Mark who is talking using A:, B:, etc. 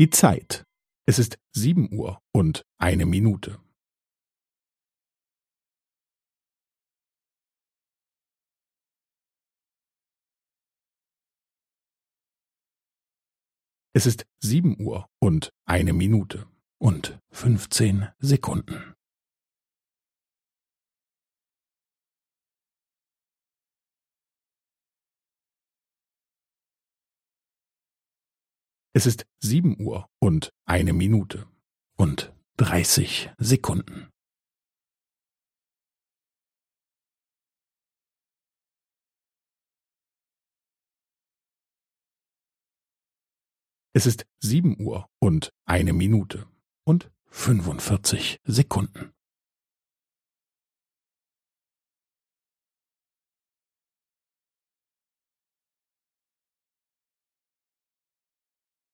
A: Die Zeit. Es ist sieben Uhr und eine Minute. Es ist sieben Uhr und eine Minute und fünfzehn Sekunden. Es ist sieben Uhr und eine Minute und dreißig Sekunden. Es ist sieben Uhr und eine Minute und fünfundvierzig Sekunden.